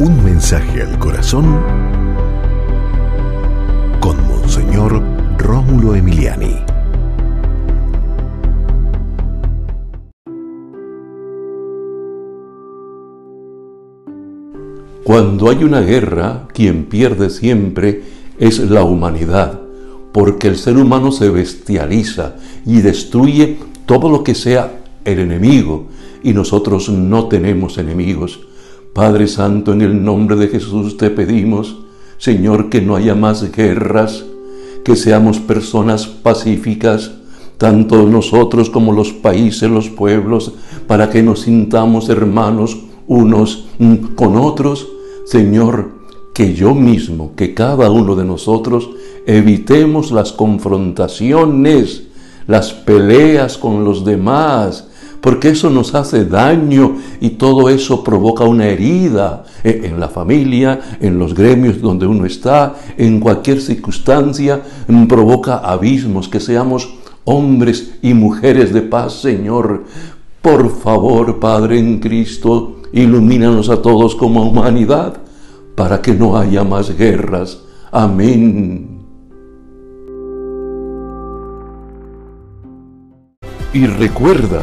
Un mensaje al corazón con Monseñor Rómulo Emiliani. Cuando hay una guerra, quien pierde siempre es la humanidad, porque el ser humano se bestializa y destruye todo lo que sea el enemigo, y nosotros no tenemos enemigos. Padre Santo, en el nombre de Jesús te pedimos, Señor, que no haya más guerras, que seamos personas pacíficas, tanto nosotros como los países, los pueblos, para que nos sintamos hermanos unos con otros. Señor, que yo mismo, que cada uno de nosotros evitemos las confrontaciones, las peleas con los demás, porque eso nos hace daño y todo eso provoca una herida en la familia, en los gremios donde uno está, en cualquier circunstancia, provoca abismos, que seamos hombres y mujeres de paz, Señor. Por favor, Padre en Cristo, ilumínanos a todos como humanidad para que no haya más guerras. Amén. Y recuerda,